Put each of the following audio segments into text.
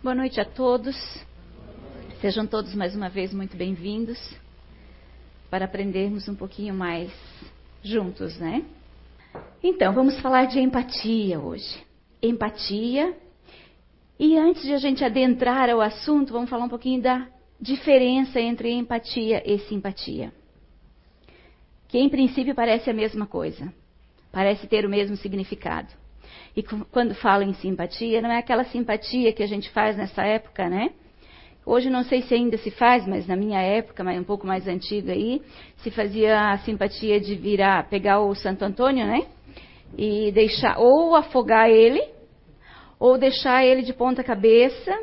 Boa noite a todos. Sejam todos mais uma vez muito bem-vindos para aprendermos um pouquinho mais juntos, né? Então, vamos falar de empatia hoje. Empatia. E antes de a gente adentrar ao assunto, vamos falar um pouquinho da diferença entre empatia e simpatia. Que em princípio parece a mesma coisa, parece ter o mesmo significado. E quando falo em simpatia, não é aquela simpatia que a gente faz nessa época, né? Hoje não sei se ainda se faz, mas na minha época, um pouco mais antiga aí, se fazia a simpatia de virar, pegar o Santo Antônio, né? E deixar ou afogar ele, ou deixar ele de ponta cabeça.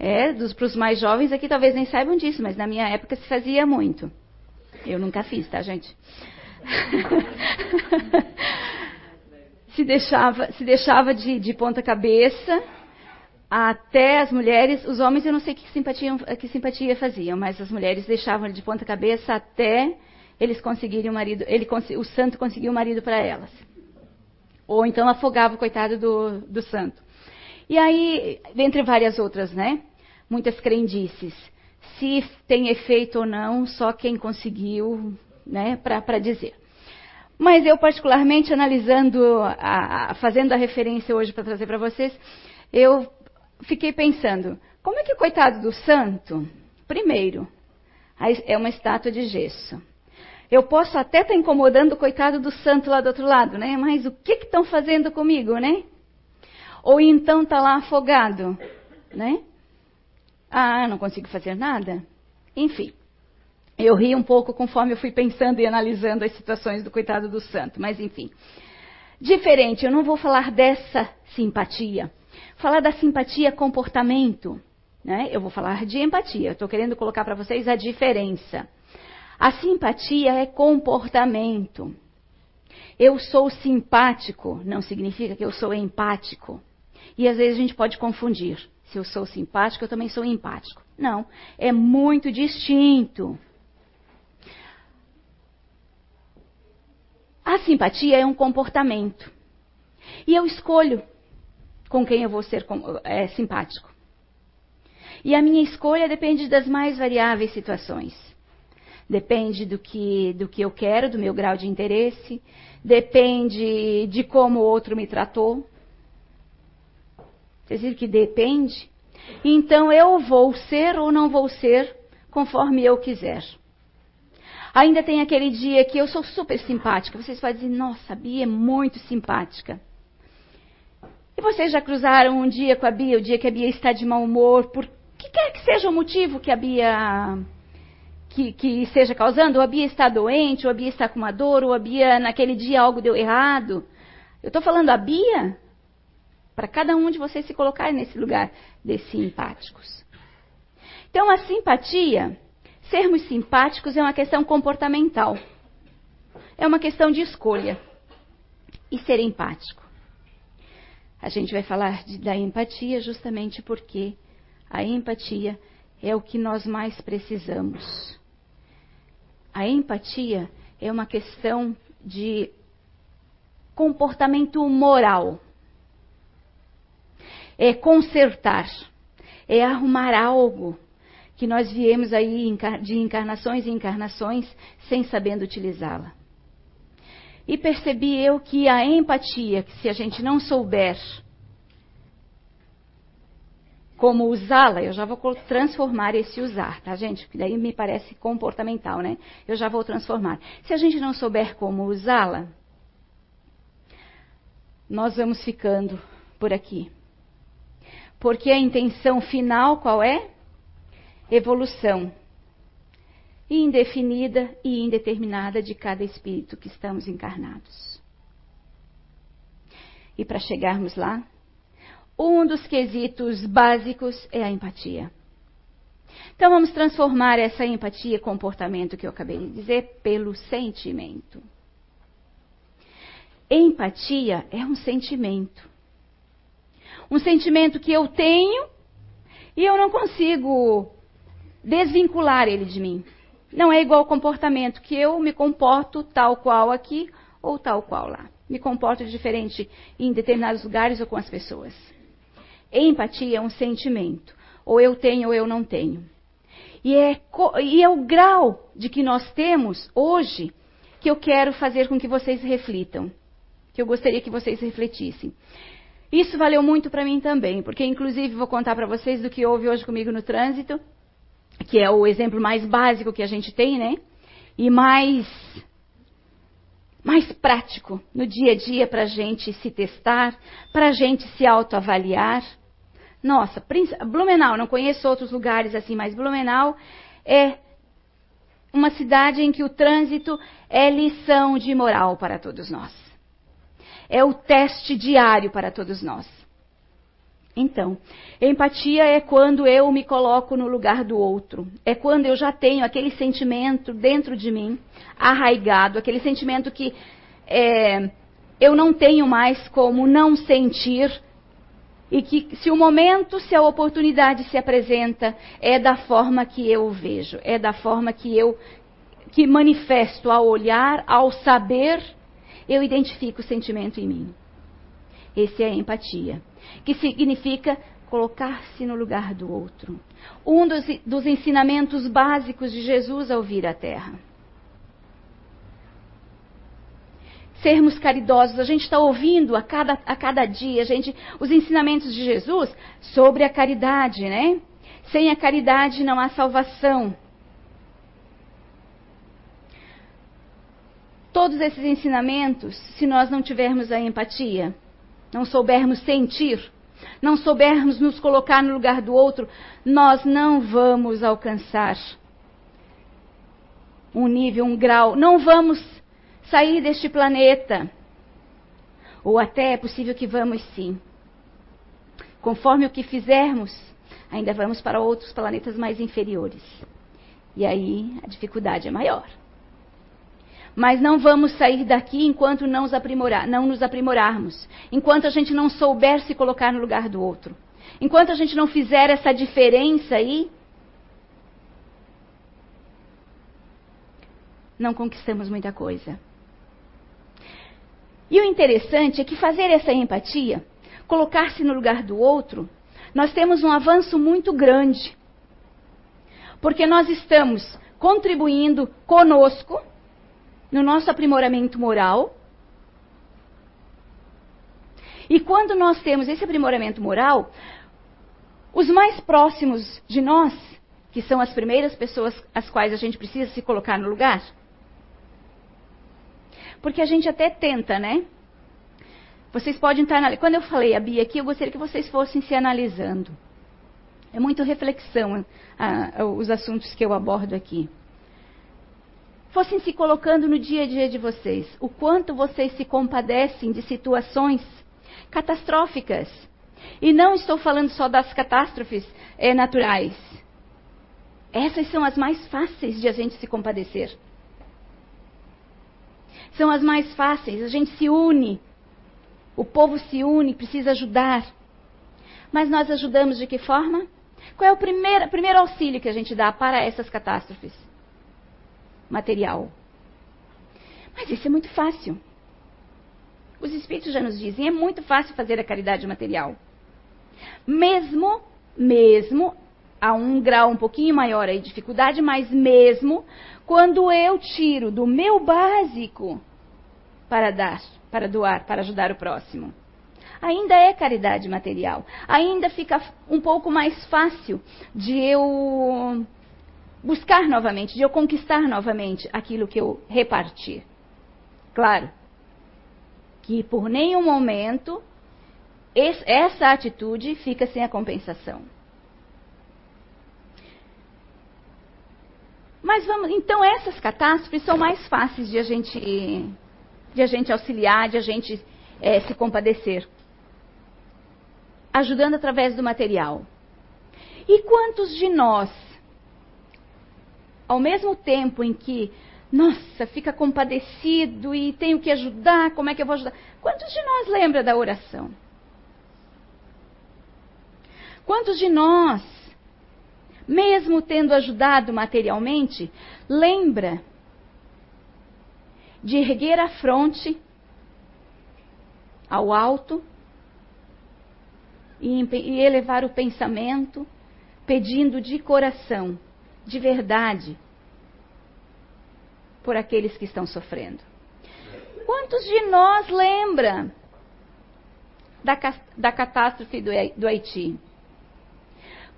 É, para os mais jovens aqui talvez nem saibam disso, mas na minha época se fazia muito. Eu nunca fiz, tá, gente? se deixava, se deixava de, de ponta cabeça até as mulheres, os homens eu não sei que simpatia, que simpatia faziam, mas as mulheres deixavam de ponta cabeça até eles conseguirem o marido, ele, o santo conseguiu o marido para elas. Ou então afogava o coitado do, do santo. E aí, entre várias outras, né? Muitas crendices. Se tem efeito ou não, só quem conseguiu, né, para dizer. Mas eu, particularmente, analisando, a, a, fazendo a referência hoje para trazer para vocês, eu fiquei pensando: como é que o coitado do santo, primeiro, é uma estátua de gesso. Eu posso até estar tá incomodando o coitado do santo lá do outro lado, né? Mas o que estão fazendo comigo, né? Ou então está lá afogado, né? Ah, não consigo fazer nada? Enfim. Eu ri um pouco conforme eu fui pensando e analisando as situações do coitado do santo, mas enfim. Diferente, eu não vou falar dessa simpatia. Falar da simpatia comportamento. Né? Eu vou falar de empatia. Estou querendo colocar para vocês a diferença. A simpatia é comportamento. Eu sou simpático não significa que eu sou empático. E às vezes a gente pode confundir. Se eu sou simpático, eu também sou empático. Não, é muito distinto. A simpatia é um comportamento. E eu escolho com quem eu vou ser é, simpático. E a minha escolha depende das mais variáveis situações. Depende do que, do que eu quero, do meu grau de interesse, depende de como o outro me tratou. Vocês viram que depende? Então eu vou ser ou não vou ser conforme eu quiser. Ainda tem aquele dia que eu sou super simpática. Vocês podem dizer, nossa, a Bia é muito simpática. E vocês já cruzaram um dia com a Bia, o dia que a Bia está de mau humor, por que quer que seja o motivo que a Bia que, que esteja causando, ou a Bia está doente, ou a Bia está com uma dor, ou a Bia naquele dia algo deu errado. Eu estou falando a Bia para cada um de vocês se colocar nesse lugar de simpáticos. Então a simpatia Sermos simpáticos é uma questão comportamental. É uma questão de escolha. E ser empático. A gente vai falar de, da empatia justamente porque a empatia é o que nós mais precisamos. A empatia é uma questão de comportamento moral. É consertar, é arrumar algo que nós viemos aí de encarnações e encarnações sem sabendo utilizá-la. E percebi eu que a empatia, que se a gente não souber como usá-la, eu já vou transformar esse usar, tá, gente? Que daí me parece comportamental, né? Eu já vou transformar. Se a gente não souber como usá-la, nós vamos ficando por aqui. Porque a intenção final qual é? Evolução indefinida e indeterminada de cada espírito que estamos encarnados. E para chegarmos lá, um dos quesitos básicos é a empatia. Então vamos transformar essa empatia, comportamento que eu acabei de dizer, pelo sentimento. Empatia é um sentimento. Um sentimento que eu tenho e eu não consigo desvincular ele de mim. Não é igual ao comportamento que eu me comporto tal qual aqui ou tal qual lá. Me comporto diferente em determinados lugares ou com as pessoas. Empatia é um sentimento. Ou eu tenho ou eu não tenho. E é, e é o grau de que nós temos hoje que eu quero fazer com que vocês reflitam. Que eu gostaria que vocês refletissem. Isso valeu muito para mim também, porque inclusive vou contar para vocês do que houve hoje comigo no trânsito, que é o exemplo mais básico que a gente tem, né? E mais mais prático no dia a dia para a gente se testar, para a gente se autoavaliar. Nossa, Blumenau, não conheço outros lugares assim, mas Blumenau é uma cidade em que o trânsito é lição de moral para todos nós é o teste diário para todos nós. Então, empatia é quando eu me coloco no lugar do outro. É quando eu já tenho aquele sentimento dentro de mim, arraigado, aquele sentimento que é, eu não tenho mais como não sentir. E que se o momento, se a oportunidade se apresenta, é da forma que eu vejo, é da forma que eu que manifesto ao olhar, ao saber eu identifico o sentimento em mim. Esse é a empatia, que significa colocar-se no lugar do outro. Um dos, dos, ensinamentos básicos de Jesus ao vir à Terra. Sermos caridosos, a gente está ouvindo a cada, a cada dia, a gente, os ensinamentos de Jesus sobre a caridade, né? Sem a caridade não há salvação. todos esses ensinamentos se nós não tivermos a empatia, não soubermos sentir, não soubermos nos colocar no lugar do outro, nós não vamos alcançar um nível, um grau, não vamos sair deste planeta. Ou até é possível que vamos sim. Conforme o que fizermos, ainda vamos para outros planetas mais inferiores. E aí a dificuldade é maior. Mas não vamos sair daqui enquanto não nos, aprimorar, não nos aprimorarmos. Enquanto a gente não souber se colocar no lugar do outro. Enquanto a gente não fizer essa diferença aí, não conquistamos muita coisa. E o interessante é que fazer essa empatia, colocar-se no lugar do outro, nós temos um avanço muito grande. Porque nós estamos contribuindo conosco no nosso aprimoramento moral. E quando nós temos esse aprimoramento moral, os mais próximos de nós, que são as primeiras pessoas às quais a gente precisa se colocar no lugar, porque a gente até tenta, né? Vocês podem estar. Quando eu falei a Bia aqui, eu gostaria que vocês fossem se analisando. É muito reflexão os assuntos que eu abordo aqui fossem se colocando no dia a dia de vocês, o quanto vocês se compadecem de situações catastróficas. E não estou falando só das catástrofes é, naturais. Essas são as mais fáceis de a gente se compadecer. São as mais fáceis, a gente se une. O povo se une, precisa ajudar. Mas nós ajudamos de que forma? Qual é o primeiro, primeiro auxílio que a gente dá para essas catástrofes? Material. Mas isso é muito fácil. Os Espíritos já nos dizem, é muito fácil fazer a caridade material. Mesmo, mesmo, a um grau um pouquinho maior aí de dificuldade, mas mesmo quando eu tiro do meu básico para dar, para doar, para ajudar o próximo. Ainda é caridade material. Ainda fica um pouco mais fácil de eu buscar novamente, de eu conquistar novamente aquilo que eu reparti. Claro que por nenhum momento essa atitude fica sem a compensação. Mas vamos, então essas catástrofes são mais fáceis de a gente, de a gente auxiliar, de a gente é, se compadecer, ajudando através do material. E quantos de nós ao mesmo tempo em que, nossa, fica compadecido e tenho que ajudar, como é que eu vou ajudar? Quantos de nós lembra da oração? Quantos de nós, mesmo tendo ajudado materialmente, lembra de erguer a fronte ao alto e, elevar o pensamento, pedindo de coração, de verdade, por aqueles que estão sofrendo. Quantos de nós lembra da, da catástrofe do, do Haiti?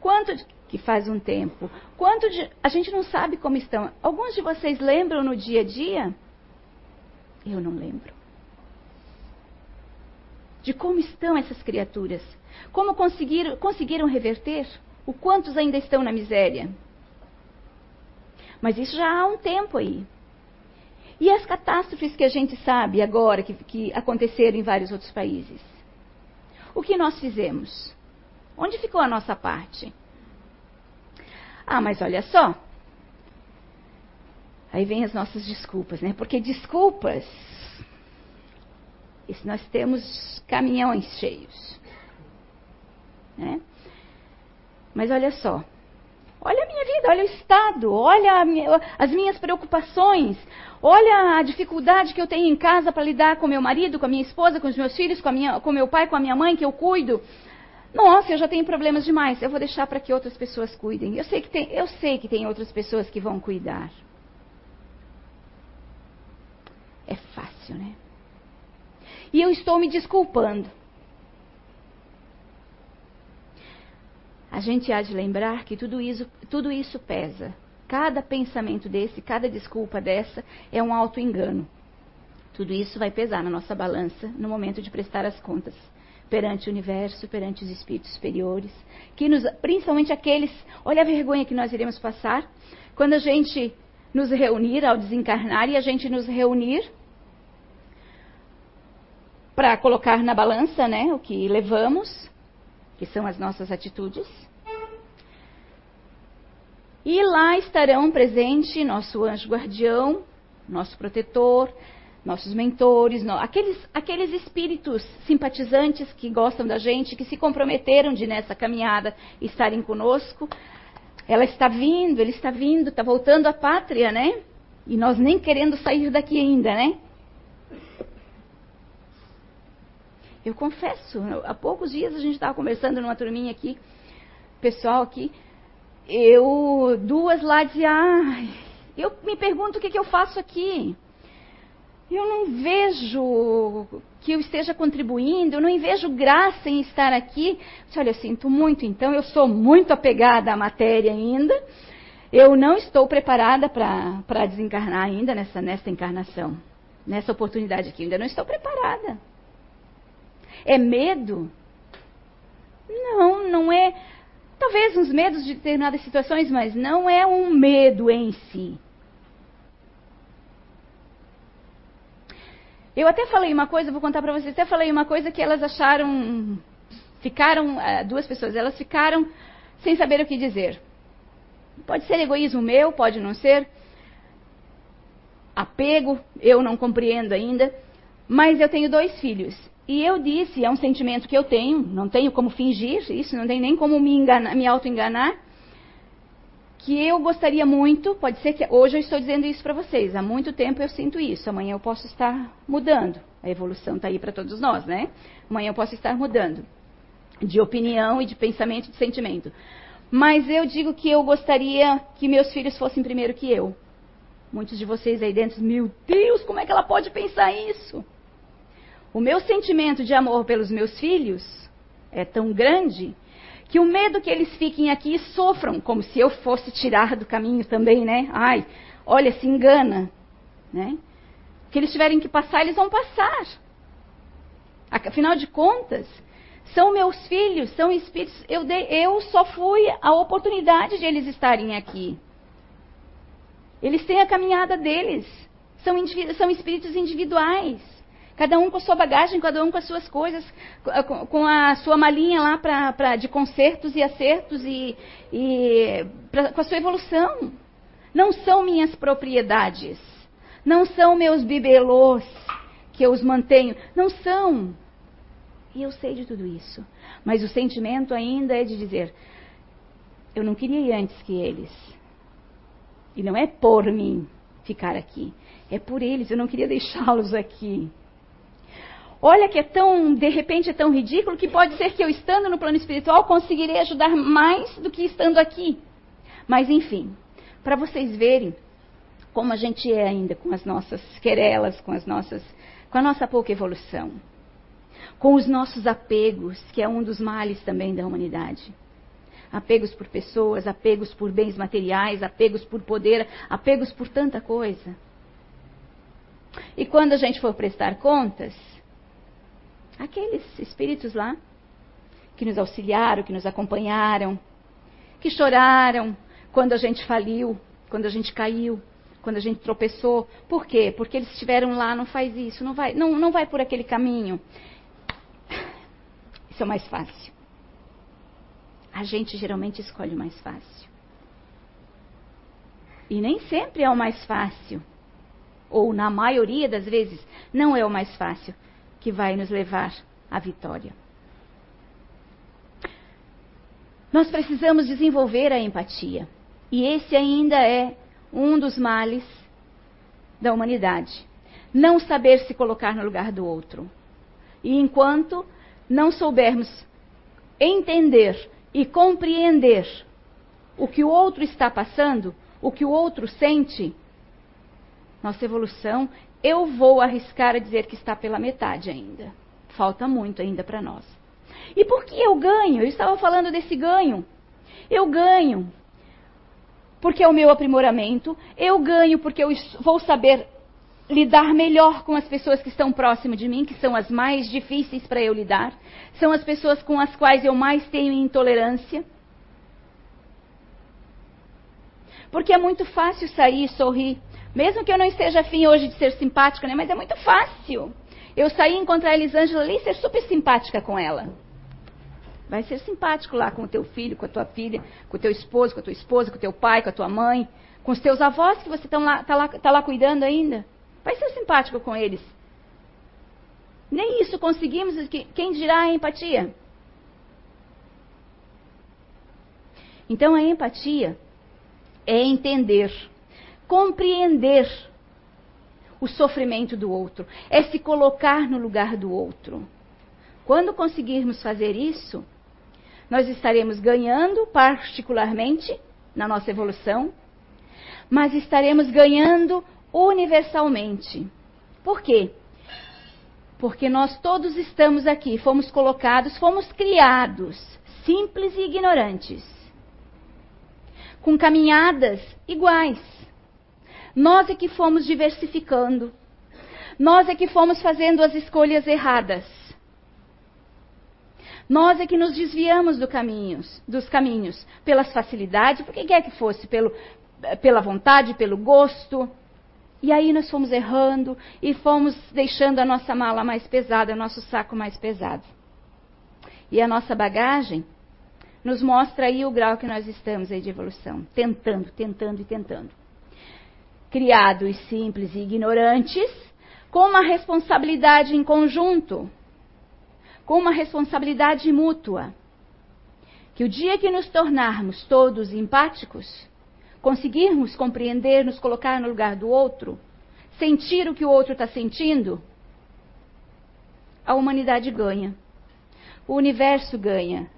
Quanto de, que faz um tempo? Quanto de, a gente não sabe como estão. Alguns de vocês lembram no dia a dia? Eu não lembro. De como estão essas criaturas? Como conseguiram, conseguiram reverter? O quantos ainda estão na miséria? Mas isso já há um tempo aí. E as catástrofes que a gente sabe agora que, que aconteceram em vários outros países? O que nós fizemos? Onde ficou a nossa parte? Ah, mas olha só. Aí vem as nossas desculpas, né? Porque desculpas, nós temos caminhões cheios. Né? Mas olha só, olha a minha vida, olha o estado, olha minha, as minhas preocupações, olha a dificuldade que eu tenho em casa para lidar com meu marido, com a minha esposa, com os meus filhos, com, minha, com meu pai, com a minha mãe que eu cuido. Nossa, eu já tenho problemas demais. Eu vou deixar para que outras pessoas cuidem. Eu sei que tem, eu sei que tem outras pessoas que vão cuidar. É fácil, né? E eu estou me desculpando. A gente há de lembrar que tudo isso, tudo isso pesa. Cada pensamento desse, cada desculpa dessa é um auto-engano. Tudo isso vai pesar na nossa balança no momento de prestar as contas perante o universo, perante os espíritos superiores, que nos, principalmente aqueles, olha a vergonha que nós iremos passar quando a gente nos reunir ao desencarnar e a gente nos reunir para colocar na balança, né, o que levamos que são as nossas atitudes. E lá estarão presentes nosso anjo guardião, nosso protetor, nossos mentores, no, aqueles, aqueles espíritos simpatizantes que gostam da gente, que se comprometeram de nessa caminhada estarem conosco. Ela está vindo, ele está vindo, está voltando à pátria, né? E nós nem querendo sair daqui ainda, né? Eu confesso, há poucos dias a gente estava conversando numa turminha aqui, pessoal aqui, eu, duas lá diziam, ah, eu me pergunto o que, que eu faço aqui. Eu não vejo que eu esteja contribuindo, eu não vejo graça em estar aqui. Disse, Olha, eu sinto muito, então eu sou muito apegada à matéria ainda. Eu não estou preparada para desencarnar ainda nessa, nessa encarnação, nessa oportunidade aqui. Eu ainda não estou preparada. É medo? Não, não é. Talvez uns medos de determinadas situações, mas não é um medo em si. Eu até falei uma coisa, vou contar para vocês, até falei uma coisa que elas acharam, ficaram, eh, duas pessoas, elas ficaram sem saber o que dizer. Pode ser egoísmo meu, pode não ser. Apego, eu não compreendo ainda. Mas eu tenho dois filhos. E eu disse, é um sentimento que eu tenho, não tenho como fingir isso, não tenho nem como me, enganar, me auto-enganar, que eu gostaria muito, pode ser que hoje eu estou dizendo isso para vocês, há muito tempo eu sinto isso, amanhã eu posso estar mudando. A evolução está aí para todos nós, né? Amanhã eu posso estar mudando de opinião e de pensamento e de sentimento. Mas eu digo que eu gostaria que meus filhos fossem primeiro que eu. Muitos de vocês aí dentro, meu Deus, como é que ela pode pensar isso? O meu sentimento de amor pelos meus filhos é tão grande que o medo que eles fiquem aqui e sofram, como se eu fosse tirar do caminho também, né? Ai, olha, se engana, né? O que eles tiverem que passar, eles vão passar. Afinal de contas, são meus filhos, são espíritos. Eu, dei, eu só fui a oportunidade de eles estarem aqui. Eles têm a caminhada deles. São, são espíritos individuais. Cada um com a sua bagagem, cada um com as suas coisas, com a sua malinha lá pra, pra, de consertos e acertos e, e pra, com a sua evolução. Não são minhas propriedades. Não são meus bibelôs que eu os mantenho. Não são. E eu sei de tudo isso. Mas o sentimento ainda é de dizer: eu não queria ir antes que eles. E não é por mim ficar aqui. É por eles. Eu não queria deixá-los aqui. Olha que é tão, de repente, é tão ridículo que pode ser que eu estando no plano espiritual conseguirei ajudar mais do que estando aqui. Mas enfim, para vocês verem como a gente é ainda com as nossas querelas, com as nossas, com a nossa pouca evolução, com os nossos apegos, que é um dos males também da humanidade. Apegos por pessoas, apegos por bens materiais, apegos por poder, apegos por tanta coisa. E quando a gente for prestar contas, aqueles espíritos lá que nos auxiliaram, que nos acompanharam, que choraram quando a gente faliu, quando a gente caiu, quando a gente tropeçou. Por quê? Porque eles estiveram lá, não faz isso, não vai, não, não vai por aquele caminho. Isso é o mais fácil. A gente geralmente escolhe o mais fácil. E nem sempre é o mais fácil. Ou na maioria das vezes, não é o mais fácil que vai nos levar à vitória. Nós precisamos desenvolver a empatia. E esse ainda é um dos males da humanidade. Não saber se colocar no lugar do outro. E enquanto não soubermos entender e compreender o que o outro está passando, o que o outro sente, nossa evolução, eu vou arriscar a dizer que está pela metade ainda. Falta muito ainda para nós. E por que eu ganho? Eu estava falando desse ganho. Eu ganho porque é o meu aprimoramento, eu ganho porque eu vou saber lidar melhor com as pessoas que estão próximas de mim, que são as mais difíceis para eu lidar, são as pessoas com as quais eu mais tenho intolerância. Porque é muito fácil sair e sorrir. Mesmo que eu não esteja afim hoje de ser simpática, né? Mas é muito fácil. Eu sair encontrar a Elisângela ali e ser super simpática com ela. Vai ser simpático lá com o teu filho, com a tua filha, com o teu esposo, com a tua esposa, com o teu pai, com a tua mãe, com os teus avós que você está lá, tá lá, tá lá cuidando ainda. Vai ser simpático com eles. Nem isso conseguimos, quem dirá a empatia? Então a empatia é entender, compreender o sofrimento do outro, é se colocar no lugar do outro. Quando conseguirmos fazer isso, nós estaremos ganhando, particularmente, na nossa evolução, mas estaremos ganhando universalmente. Por quê? Porque nós todos estamos aqui, fomos colocados, fomos criados, simples e ignorantes, com caminhadas iguais. Nós é que fomos diversificando, nós é que fomos fazendo as escolhas erradas. Nós é que nos desviamos do caminhos, dos caminhos, pelas facilidades, por que quer que fosse, pelo, pela vontade, pelo gosto, e aí nós fomos errando e fomos deixando a nossa mala mais pesada, o nosso saco mais pesado. E a nossa bagagem nos mostra aí o grau que nós estamos aí de evolução, tentando, tentando e tentando. Criados simples e ignorantes, com uma responsabilidade em conjunto, com uma responsabilidade mútua. Que o dia que nos tornarmos todos empáticos, conseguirmos compreender, nos colocar no lugar do outro, sentir o que o outro está sentindo, a humanidade ganha. O universo ganha.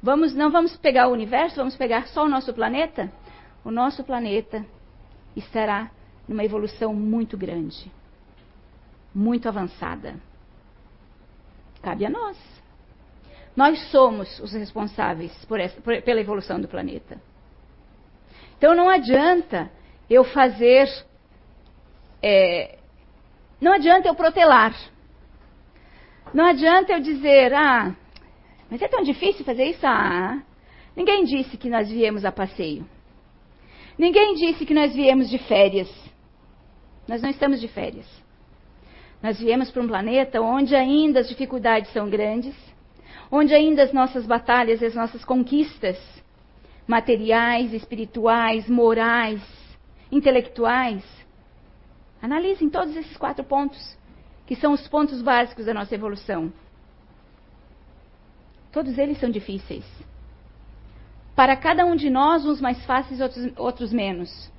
Vamos, não vamos pegar o universo, vamos pegar só o nosso planeta? O nosso planeta estará numa evolução muito grande, muito avançada. Cabe a nós. Nós somos os responsáveis por essa, por, pela evolução do planeta. Então não adianta eu fazer. É, não adianta eu protelar. Não adianta eu dizer, ah, mas é tão difícil fazer isso? Ah, ninguém disse que nós viemos a passeio. Ninguém disse que nós viemos de férias. Nós não estamos de férias. Nós viemos para um planeta onde ainda as dificuldades são grandes, onde ainda as nossas batalhas e as nossas conquistas materiais, espirituais, morais, intelectuais. Analisem todos esses quatro pontos, que são os pontos básicos da nossa evolução. Todos eles são difíceis. Para cada um de nós, uns mais fáceis, outros, outros menos.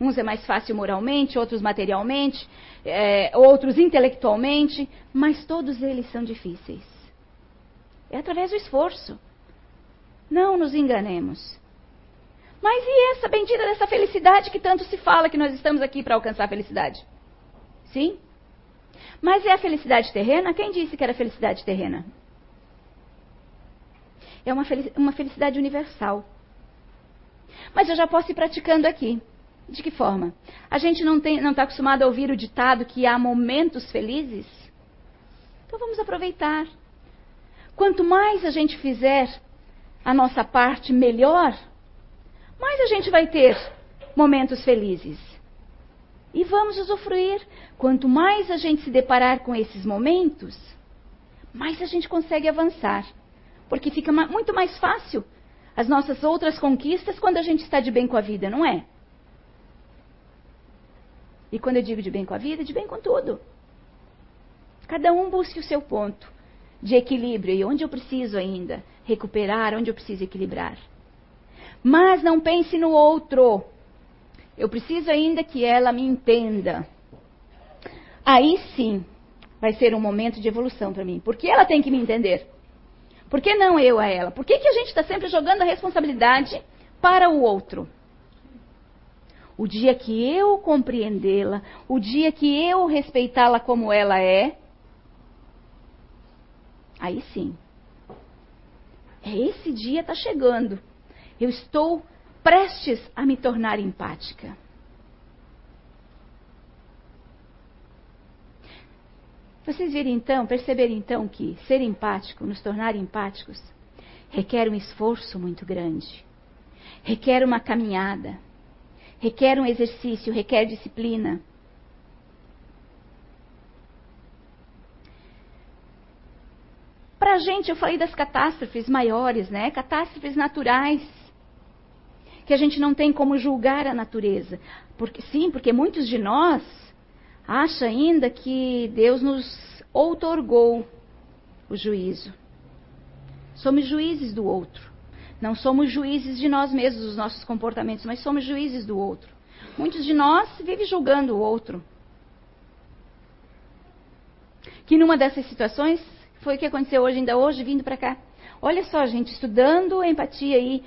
Uns é mais fácil moralmente, outros materialmente, é, outros intelectualmente, mas todos eles são difíceis. É através do esforço. Não nos enganemos. Mas e essa bendita dessa felicidade que tanto se fala que nós estamos aqui para alcançar a felicidade? Sim? Mas é a felicidade terrena? Quem disse que era felicidade terrena? É uma, uma felicidade universal. Mas eu já posso ir praticando aqui. De que forma? A gente não está acostumado a ouvir o ditado que há momentos felizes? Então vamos aproveitar. Quanto mais a gente fizer a nossa parte melhor, mais a gente vai ter momentos felizes. E vamos usufruir. Quanto mais a gente se deparar com esses momentos, mais a gente consegue avançar. Porque fica muito mais fácil as nossas outras conquistas quando a gente está de bem com a vida, não é? E quando eu digo de bem com a vida, de bem com tudo. Cada um busque o seu ponto de equilíbrio e onde eu preciso ainda recuperar, onde eu preciso equilibrar. Mas não pense no outro. Eu preciso ainda que ela me entenda. Aí sim vai ser um momento de evolução para mim. Porque ela tem que me entender. Por que não eu a ela? Por que, que a gente está sempre jogando a responsabilidade para o outro? O dia que eu compreendê-la, o dia que eu respeitá-la como ela é, aí sim. É esse dia está chegando. Eu estou prestes a me tornar empática. Vocês viram então, perceberam então que ser empático, nos tornar empáticos, requer um esforço muito grande, requer uma caminhada, requer um exercício, requer disciplina. Para a gente, eu falei das catástrofes maiores, né? Catástrofes naturais que a gente não tem como julgar a natureza. Porque, sim, porque muitos de nós acham ainda que Deus nos outorgou o juízo. Somos juízes do outro. Não somos juízes de nós mesmos, dos nossos comportamentos, mas somos juízes do outro. Muitos de nós vivem julgando o outro. Que numa dessas situações foi o que aconteceu hoje, ainda hoje, vindo para cá. Olha só, gente, estudando empatia aí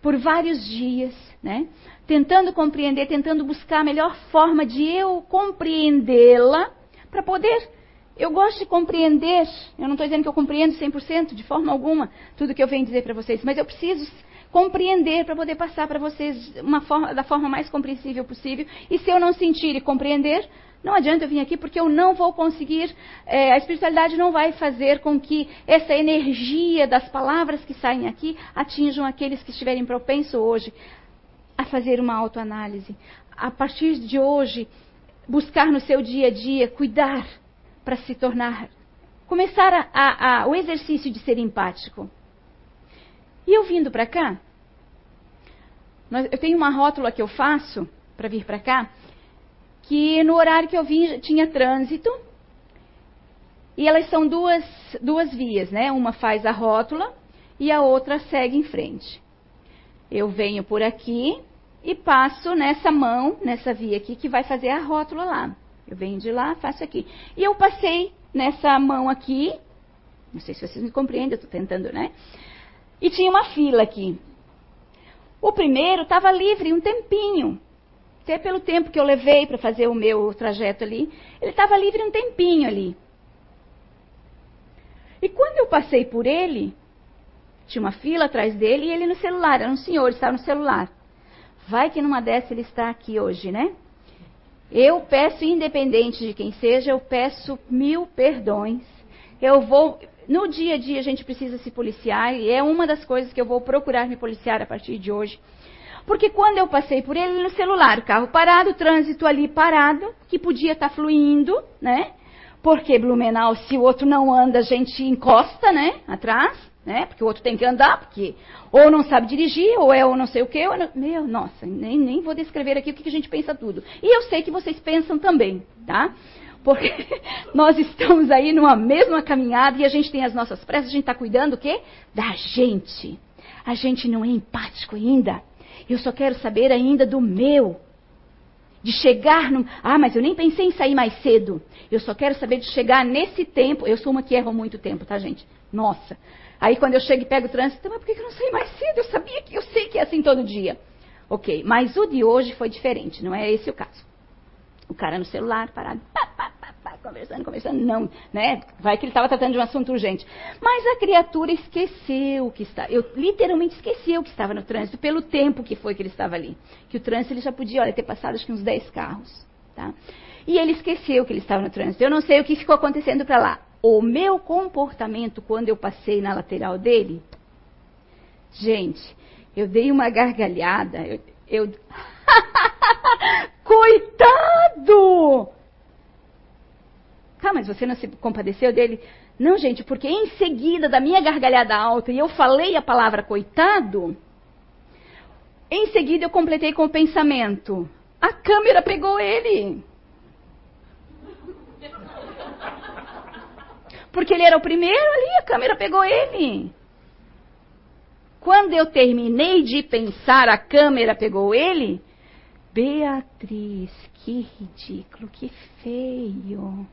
por vários dias, né? Tentando compreender, tentando buscar a melhor forma de eu compreendê-la para poder. Eu gosto de compreender, eu não estou dizendo que eu compreendo 100%, de forma alguma, tudo que eu venho dizer para vocês, mas eu preciso compreender para poder passar para vocês forma, da forma mais compreensível possível. E se eu não sentir e compreender, não adianta eu vir aqui porque eu não vou conseguir, é, a espiritualidade não vai fazer com que essa energia das palavras que saem aqui atinjam aqueles que estiverem propensos hoje a fazer uma autoanálise. A partir de hoje, buscar no seu dia a dia, cuidar para se tornar, começar a, a, a, o exercício de ser empático. E eu vindo para cá, eu tenho uma rótula que eu faço para vir para cá, que no horário que eu vim tinha trânsito. E elas são duas, duas vias, né? Uma faz a rótula e a outra segue em frente. Eu venho por aqui e passo nessa mão, nessa via aqui, que vai fazer a rótula lá. Eu venho de lá, faço aqui. E eu passei nessa mão aqui, não sei se vocês me compreendem, eu estou tentando, né? E tinha uma fila aqui. O primeiro estava livre um tempinho até pelo tempo que eu levei para fazer o meu trajeto ali, ele estava livre um tempinho ali. E quando eu passei por ele, tinha uma fila atrás dele e ele no celular, era um senhor, estava no celular. Vai que numa dessa ele está aqui hoje, né? Eu peço, independente de quem seja, eu peço mil perdões. Eu vou. No dia a dia a gente precisa se policiar e é uma das coisas que eu vou procurar me policiar a partir de hoje. Porque quando eu passei por ele no celular, o carro parado, o trânsito ali parado, que podia estar tá fluindo, né? Porque Blumenau, se o outro não anda, a gente encosta, né? Atrás, né? Porque o outro tem que andar, porque ou não sabe dirigir, ou é ou não sei o quê. Não... Meu, nossa, nem, nem vou descrever aqui o que a gente pensa tudo. E eu sei que vocês pensam também, tá? Porque nós estamos aí numa mesma caminhada e a gente tem as nossas pressas, a gente está cuidando o quê? Da gente. A gente não é empático ainda. Eu só quero saber ainda do meu. de chegar no. Ah, mas eu nem pensei em sair mais cedo. Eu só quero saber de chegar nesse tempo. Eu sou uma que erro muito tempo, tá, gente? Nossa. Aí quando eu chego e pego o trânsito, mas por que eu não saí mais cedo? Eu sabia que eu sei que é assim todo dia. Ok, mas o de hoje foi diferente, não é esse o caso. O cara no celular, parado, pá, pá, pá, pá, conversando, conversando, não, né? Vai que ele estava tratando de um assunto urgente. Mas a criatura esqueceu que está. Eu literalmente esqueci o que estava no trânsito pelo tempo que foi que ele estava ali. Que o trânsito ele já podia, olha, ter passado acho que uns 10 carros, tá? E ele esqueceu que ele estava no trânsito. Eu não sei o que ficou acontecendo para lá. O meu comportamento quando eu passei na lateral dele, gente, eu dei uma gargalhada. Eu, eu... Coitado! Tá, mas você não se compadeceu dele? Não, gente, porque em seguida da minha gargalhada alta e eu falei a palavra coitado, em seguida eu completei com o pensamento: a câmera pegou ele. Porque ele era o primeiro ali, a câmera pegou ele. Quando eu terminei de pensar, a câmera pegou ele. Beatriz, que ridículo, que feio.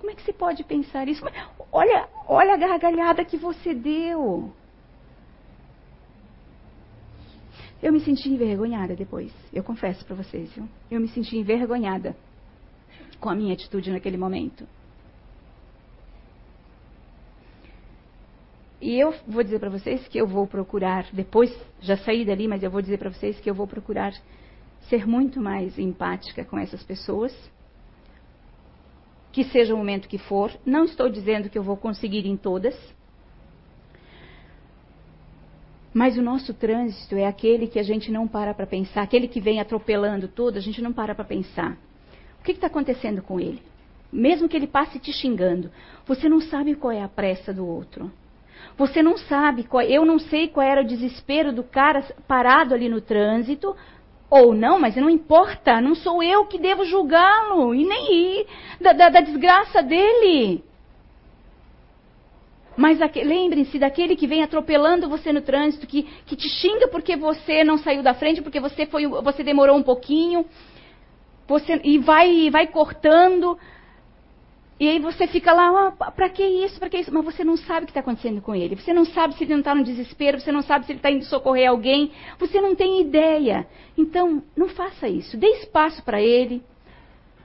Como é que você pode pensar isso? Olha, olha a gargalhada que você deu. Eu me senti envergonhada depois. Eu confesso para vocês, viu? Eu me senti envergonhada com a minha atitude naquele momento. E eu vou dizer para vocês que eu vou procurar, depois, já saí dali, mas eu vou dizer para vocês que eu vou procurar ser muito mais empática com essas pessoas, que seja o momento que for. Não estou dizendo que eu vou conseguir em todas, mas o nosso trânsito é aquele que a gente não para para pensar, aquele que vem atropelando tudo, a gente não para para pensar. O que está acontecendo com ele? Mesmo que ele passe te xingando, você não sabe qual é a pressa do outro. Você não sabe, qual, eu não sei qual era o desespero do cara parado ali no trânsito, ou não, mas não importa, não sou eu que devo julgá-lo, e nem ir da, da, da desgraça dele. Mas lembrem-se daquele que vem atropelando você no trânsito, que, que te xinga porque você não saiu da frente, porque você, foi, você demorou um pouquinho, você, e vai, vai cortando. E aí você fica lá, oh, para que isso, para que isso? Mas você não sabe o que está acontecendo com ele. Você não sabe se ele não está no desespero, você não sabe se ele está indo socorrer alguém. Você não tem ideia. Então, não faça isso. Dê espaço para ele.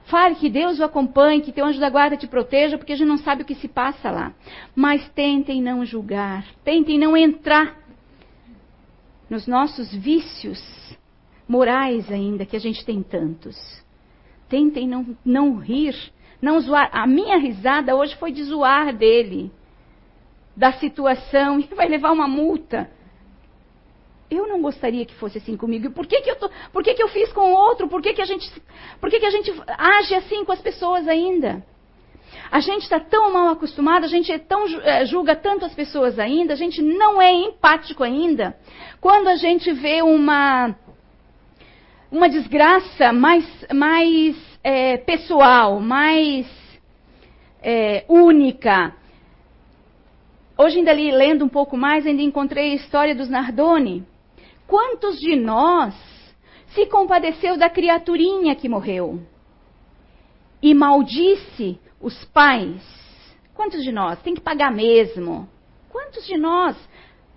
Fale que Deus o acompanhe, que teu anjo da guarda te proteja, porque a gente não sabe o que se passa lá. Mas tentem não julgar. Tentem não entrar nos nossos vícios morais ainda, que a gente tem tantos. Tentem não, não rir não zoar. A minha risada hoje foi de zoar dele, da situação, e vai levar uma multa. Eu não gostaria que fosse assim comigo. E por que, que, eu, tô, por que, que eu fiz com o outro? Por que, que, a gente, por que, que a gente age assim com as pessoas ainda? A gente está tão mal acostumado, a gente é tão, é, julga tanto as pessoas ainda, a gente não é empático ainda. Quando a gente vê uma, uma desgraça mais, mais é, pessoal, mais é, única. Hoje, ainda ali, lendo um pouco mais, ainda encontrei a história dos Nardoni. Quantos de nós se compadeceu da criaturinha que morreu? E maldisse os pais? Quantos de nós? Tem que pagar mesmo. Quantos de nós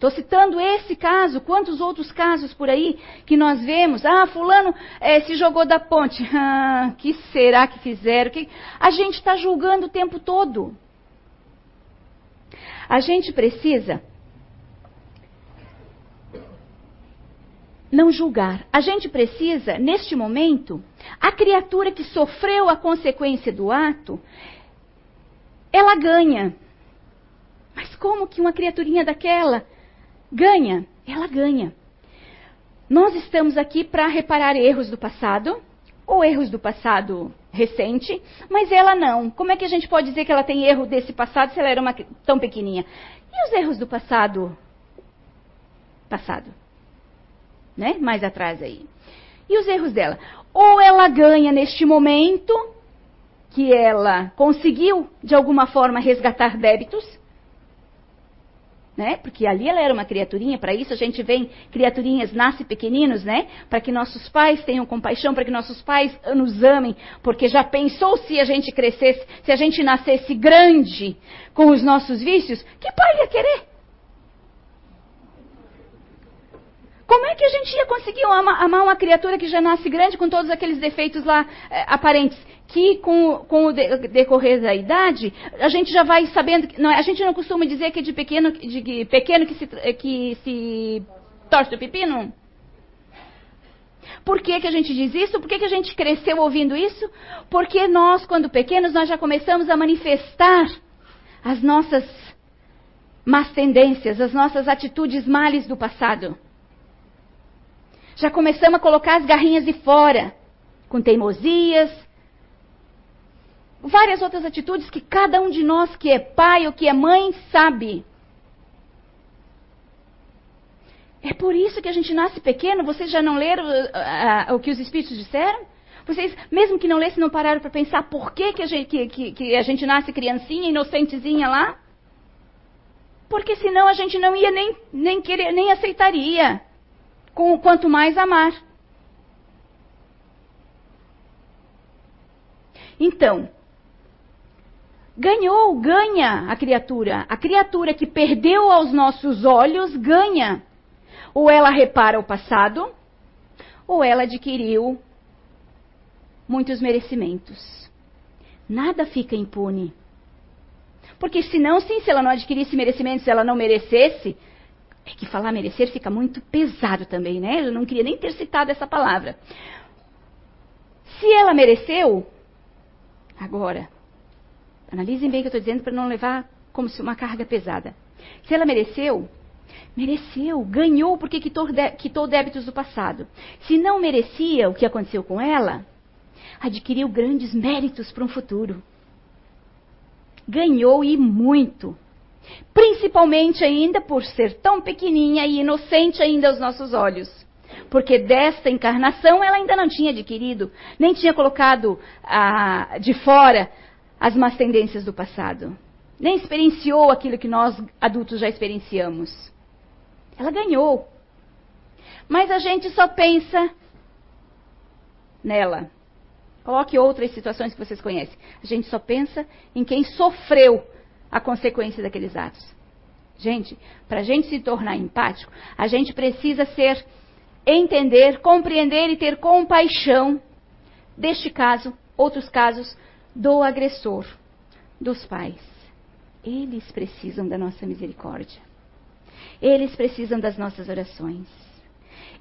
Estou citando esse caso, quantos outros casos por aí que nós vemos? Ah, fulano é, se jogou da ponte. Ah, que será que fizeram? Que... A gente está julgando o tempo todo. A gente precisa não julgar. A gente precisa, neste momento, a criatura que sofreu a consequência do ato, ela ganha. Mas como que uma criaturinha daquela ganha, ela ganha. Nós estamos aqui para reparar erros do passado, ou erros do passado recente, mas ela não. Como é que a gente pode dizer que ela tem erro desse passado se ela era uma, tão pequenininha? E os erros do passado? Passado. Né? Mais atrás aí. E os erros dela? Ou ela ganha neste momento, que ela conseguiu, de alguma forma, resgatar débitos, né? Porque ali ela era uma criaturinha, para isso a gente vem criaturinhas, nasce pequeninos, né? Para que nossos pais tenham compaixão, para que nossos pais nos amem, porque já pensou se a gente crescesse, se a gente nascesse grande com os nossos vícios, que pai ia querer? Como é que a gente ia conseguir amar, uma criatura que já nasce grande com todos aqueles defeitos lá é, aparentes? Que com, com, o decorrer da idade, a gente já vai sabendo. Não, a gente não costuma dizer que é de pequeno, de pequeno que, se, que se torce o pepino? Por que, que a gente diz isso? Por que, que a gente cresceu ouvindo isso? Porque nós, quando pequenos, nós já começamos a manifestar as nossas más tendências, as nossas atitudes males do passado. Já começamos a colocar as garrinhas de fora, com teimosias, várias outras atitudes que cada um de nós que é pai ou que é mãe sabe. É por isso que a gente nasce pequeno. Vocês já não leram uh, uh, o que os Espíritos disseram? Vocês, mesmo que não lessem, não pararam para pensar por que, que, a gente, que, que, que a gente nasce criancinha, inocentezinha lá? Porque senão a gente não ia nem, nem querer, nem aceitaria com, quanto mais amar. Então, ganhou, ganha a criatura. A criatura que perdeu aos nossos olhos ganha. Ou ela repara o passado, ou ela adquiriu muitos merecimentos. Nada fica impune. Porque senão, sim, se ela não adquirisse merecimentos, se ela não merecesse, é que falar merecer fica muito pesado também, né? Eu não queria nem ter citado essa palavra. Se ela mereceu, agora, analisem bem o que eu estou dizendo para não levar como se uma carga pesada. Se ela mereceu, mereceu, ganhou porque quitou, quitou débitos do passado. Se não merecia o que aconteceu com ela, adquiriu grandes méritos para um futuro. Ganhou e muito. Principalmente ainda por ser tão pequenininha e inocente ainda aos nossos olhos. Porque desta encarnação ela ainda não tinha adquirido, nem tinha colocado ah, de fora as más tendências do passado. Nem experienciou aquilo que nós adultos já experienciamos. Ela ganhou. Mas a gente só pensa nela. Coloque outras situações que vocês conhecem. A gente só pensa em quem sofreu a consequência daqueles atos. Gente, para a gente se tornar empático, a gente precisa ser, entender, compreender e ter compaixão deste caso, outros casos, do agressor, dos pais. Eles precisam da nossa misericórdia. Eles precisam das nossas orações.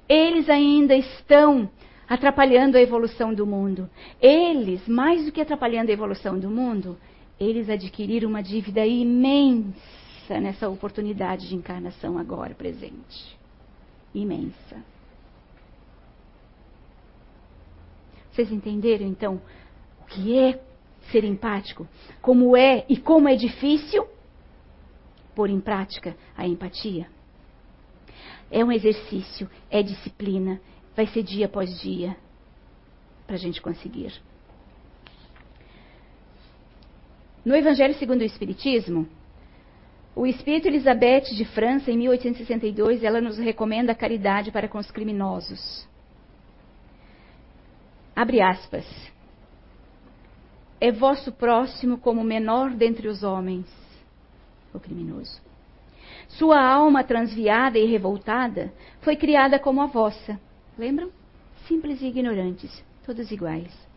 Eles ainda estão atrapalhando a evolução do mundo. Eles, mais do que atrapalhando a evolução do mundo, eles adquiriram uma dívida imensa nessa oportunidade de encarnação agora presente. Imensa. Vocês entenderam então o que é ser empático? Como é e como é difícil pôr em prática a empatia? É um exercício, é disciplina, vai ser dia após dia para a gente conseguir. No Evangelho segundo o Espiritismo, o Espírito Elizabeth de França, em 1862, ela nos recomenda a caridade para com os criminosos. Abre aspas. É vosso próximo como menor dentre os homens, o criminoso. Sua alma transviada e revoltada foi criada como a vossa. Lembram? Simples e ignorantes, todos iguais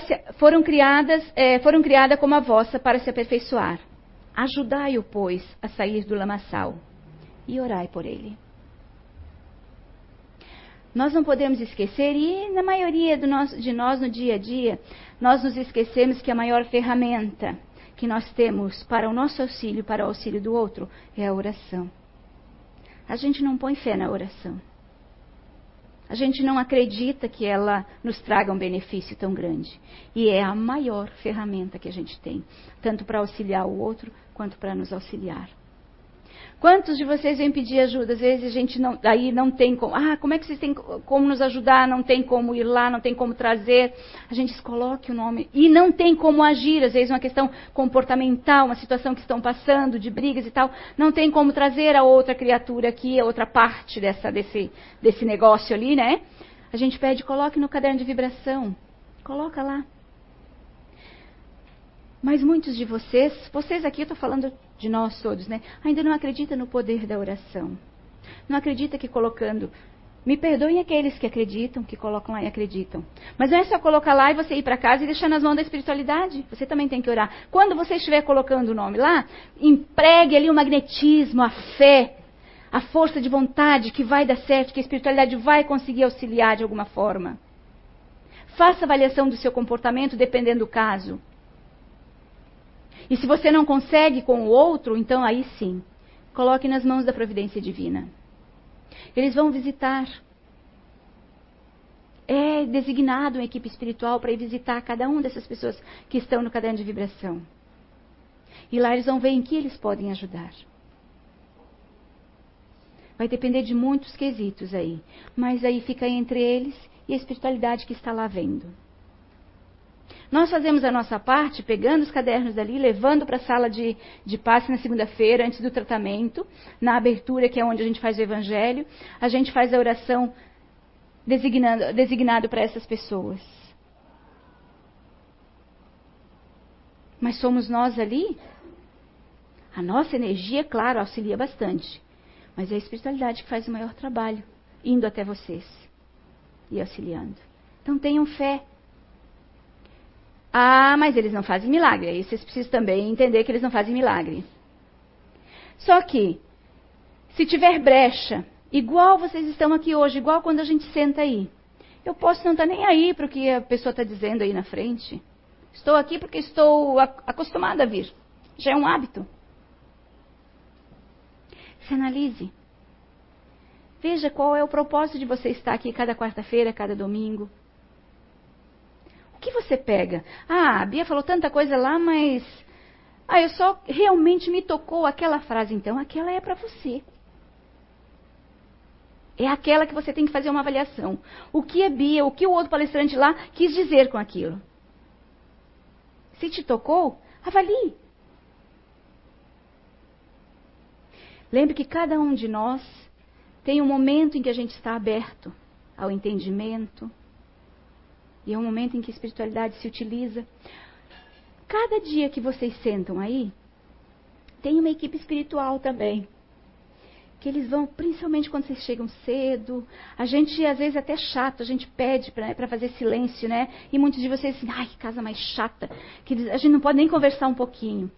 se, foram criadas, é, foram criadas como a vossa para se aperfeiçoar. Ajudai-o, pois, a sair do lamaçal e orai por ele. Nós não podemos esquecer, e na maioria nosso, de nós no dia a dia, nós nos esquecemos que a maior ferramenta que nós temos para o nosso auxílio, para o auxílio do outro, é a oração. A gente não põe fé na oração a gente não acredita que ela nos traga um benefício tão grande. E é a maior ferramenta que a gente tem, tanto para auxiliar o outro quanto para nos auxiliar. Quantos de vocês vêm pedir ajuda? Às vezes a gente não, aí não tem como. Ah, como é que vocês têm como nos ajudar? Não tem como ir lá, não tem como trazer. A gente coloque o nome e não tem como agir. Às vezes uma questão comportamental, uma situação que estão passando de brigas e tal, não tem como trazer a outra criatura aqui, a outra parte dessa desse desse negócio ali, né? A gente pede, coloque no caderno de vibração. Coloca lá. Mas muitos de vocês, vocês aqui, eu estou falando de nós todos, né? Ainda não acreditam no poder da oração. Não acredita que colocando. Me perdoem aqueles que acreditam, que colocam lá e acreditam. Mas não é só colocar lá e você ir para casa e deixar nas mãos da espiritualidade. Você também tem que orar. Quando você estiver colocando o nome lá, empregue ali o magnetismo, a fé, a força de vontade que vai dar certo, que a espiritualidade vai conseguir auxiliar de alguma forma. Faça avaliação do seu comportamento dependendo do caso. E se você não consegue com o outro, então aí sim, coloque nas mãos da providência divina. Eles vão visitar. É designado uma equipe espiritual para ir visitar cada uma dessas pessoas que estão no caderno de vibração. E lá eles vão ver em que eles podem ajudar. Vai depender de muitos quesitos aí. Mas aí fica entre eles e a espiritualidade que está lá vendo. Nós fazemos a nossa parte, pegando os cadernos dali, levando para a sala de, de passe na segunda-feira, antes do tratamento, na abertura, que é onde a gente faz o evangelho. A gente faz a oração designado para essas pessoas. Mas somos nós ali? A nossa energia, claro, auxilia bastante. Mas é a espiritualidade que faz o maior trabalho, indo até vocês e auxiliando. Então tenham fé. Ah, mas eles não fazem milagre. Aí vocês precisam também entender que eles não fazem milagre. Só que, se tiver brecha, igual vocês estão aqui hoje, igual quando a gente senta aí, eu posso não estar nem aí para o que a pessoa está dizendo aí na frente. Estou aqui porque estou acostumada a vir. Já é um hábito. Se analise. Veja qual é o propósito de você estar aqui cada quarta-feira, cada domingo que você pega? Ah, a Bia falou tanta coisa lá, mas. Ah, eu só realmente me tocou aquela frase, então aquela é para você. É aquela que você tem que fazer uma avaliação. O que a Bia, o que o outro palestrante lá quis dizer com aquilo? Se te tocou, avalie. Lembre que cada um de nós tem um momento em que a gente está aberto ao entendimento, e é um momento em que a espiritualidade se utiliza. Cada dia que vocês sentam aí, tem uma equipe espiritual também. Que eles vão, principalmente quando vocês chegam cedo. A gente, às vezes, é até chato, a gente pede para fazer silêncio, né? E muitos de vocês assim, ai, que casa mais chata, que a gente não pode nem conversar um pouquinho.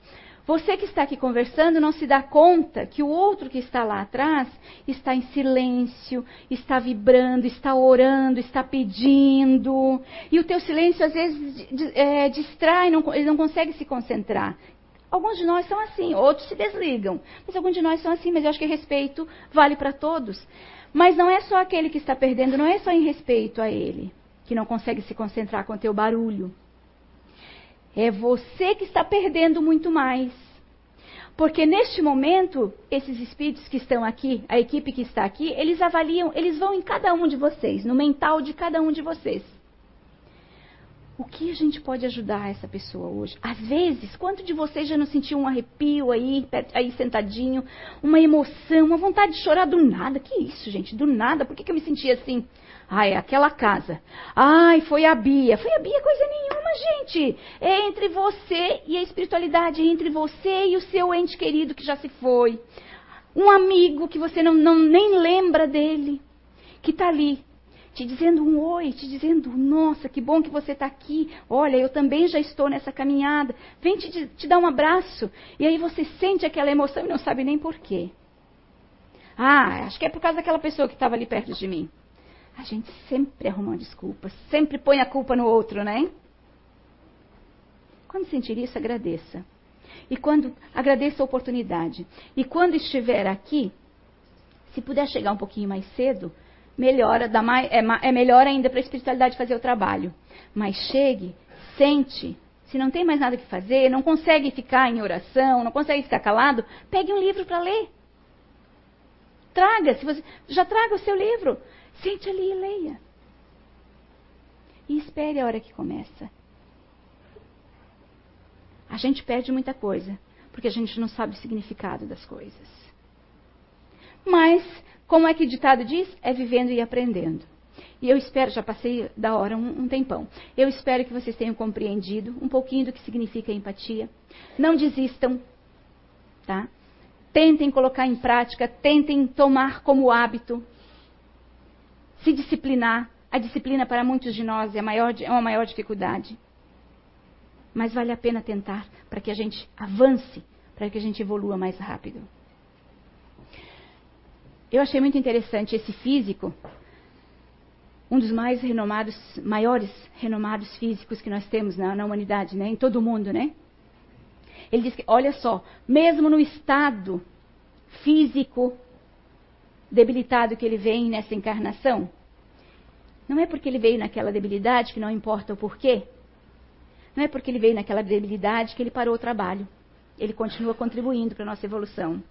Você que está aqui conversando não se dá conta que o outro que está lá atrás está em silêncio, está vibrando, está orando, está pedindo. E o teu silêncio às vezes é, distrai, não, ele não consegue se concentrar. Alguns de nós são assim, outros se desligam. Mas alguns de nós são assim, mas eu acho que respeito vale para todos. Mas não é só aquele que está perdendo, não é só em respeito a ele, que não consegue se concentrar com o teu barulho. É você que está perdendo muito mais. Porque neste momento, esses espíritos que estão aqui, a equipe que está aqui, eles avaliam, eles vão em cada um de vocês, no mental de cada um de vocês. O que a gente pode ajudar essa pessoa hoje? Às vezes, quanto de vocês já não sentiu um arrepio aí, aí sentadinho, uma emoção, uma vontade de chorar do nada? Que isso, gente? Do nada? Por que, que eu me senti assim? Ai, é aquela casa. Ai, foi a Bia. Foi a Bia coisa nenhuma, gente. É entre você e a espiritualidade, é entre você e o seu ente querido que já se foi. Um amigo que você não, não nem lembra dele, que está ali, te dizendo um oi, te dizendo, nossa, que bom que você está aqui. Olha, eu também já estou nessa caminhada. Vem te, te dar um abraço. E aí você sente aquela emoção e não sabe nem por quê. Ah, acho que é por causa daquela pessoa que estava ali perto de mim. A gente sempre arruma uma desculpa, sempre põe a culpa no outro, né? Quando sentir isso, agradeça. E quando agradeça a oportunidade. E quando estiver aqui, se puder chegar um pouquinho mais cedo, melhora, dá mais, é, é melhor ainda para a espiritualidade fazer o trabalho. Mas chegue, sente. Se não tem mais nada que fazer, não consegue ficar em oração, não consegue ficar calado, pegue um livro para ler. Traga, se você, já traga o seu livro. Sente ali e leia. E espere a hora que começa. A gente perde muita coisa, porque a gente não sabe o significado das coisas. Mas, como é que o ditado diz? É vivendo e aprendendo. E eu espero, já passei da hora um, um, tempão. Eu espero que vocês tenham compreendido um pouquinho do que significa empatia. Não desistam, tá? Tentem colocar em prática, tentem tomar como hábito, se disciplinar. A disciplina para muitos de nós é, maior, é uma maior dificuldade. Mas vale a pena tentar para que a gente avance, para que a gente evolua mais rápido. Eu achei muito interessante esse físico, um dos mais renomados, maiores renomados físicos que nós temos na, na humanidade, né? em todo o mundo, né? Ele diz que, olha só, mesmo no estado físico debilitado que ele vem nessa encarnação, não é porque ele veio naquela debilidade que não importa o porquê. Não é porque ele veio naquela debilidade que ele parou o trabalho. Ele continua contribuindo para a nossa evolução.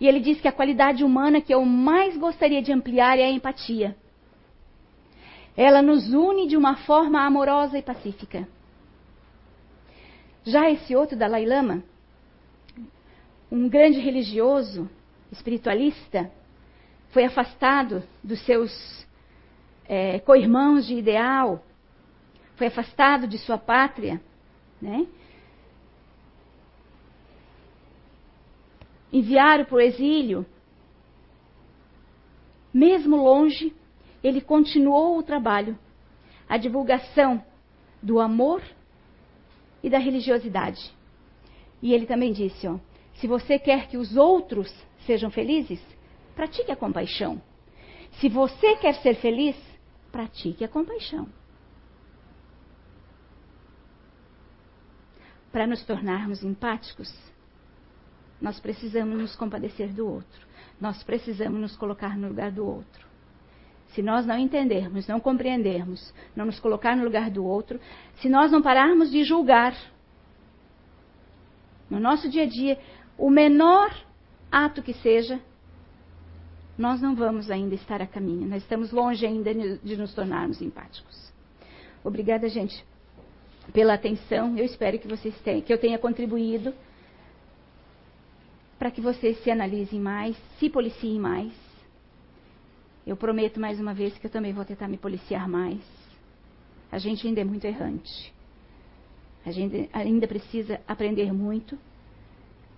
E ele diz que a qualidade humana que eu mais gostaria de ampliar é a empatia. Ela nos une de uma forma amorosa e pacífica. Já esse outro Dalai Lama, um grande religioso, espiritualista, foi afastado dos seus é, co-irmãos de ideal, foi afastado de sua pátria, né? enviaram para o exílio. Mesmo longe, ele continuou o trabalho, a divulgação do amor e da religiosidade. E ele também disse: ó, se você quer que os outros sejam felizes, pratique a compaixão. Se você quer ser feliz, pratique a compaixão. Para nos tornarmos empáticos, nós precisamos nos compadecer do outro. Nós precisamos nos colocar no lugar do outro. Se nós não entendermos, não compreendermos, não nos colocar no lugar do outro, se nós não pararmos de julgar, no nosso dia a dia, o menor ato que seja, nós não vamos ainda estar a caminho. Nós estamos longe ainda de nos tornarmos empáticos. Obrigada, gente, pela atenção. Eu espero que vocês tenham, que eu tenha contribuído para que vocês se analisem mais, se policiem mais. Eu prometo mais uma vez que eu também vou tentar me policiar mais. A gente ainda é muito errante. A gente ainda precisa aprender muito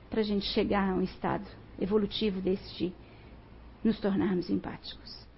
para a gente chegar a um estado evolutivo desse de nos tornarmos empáticos.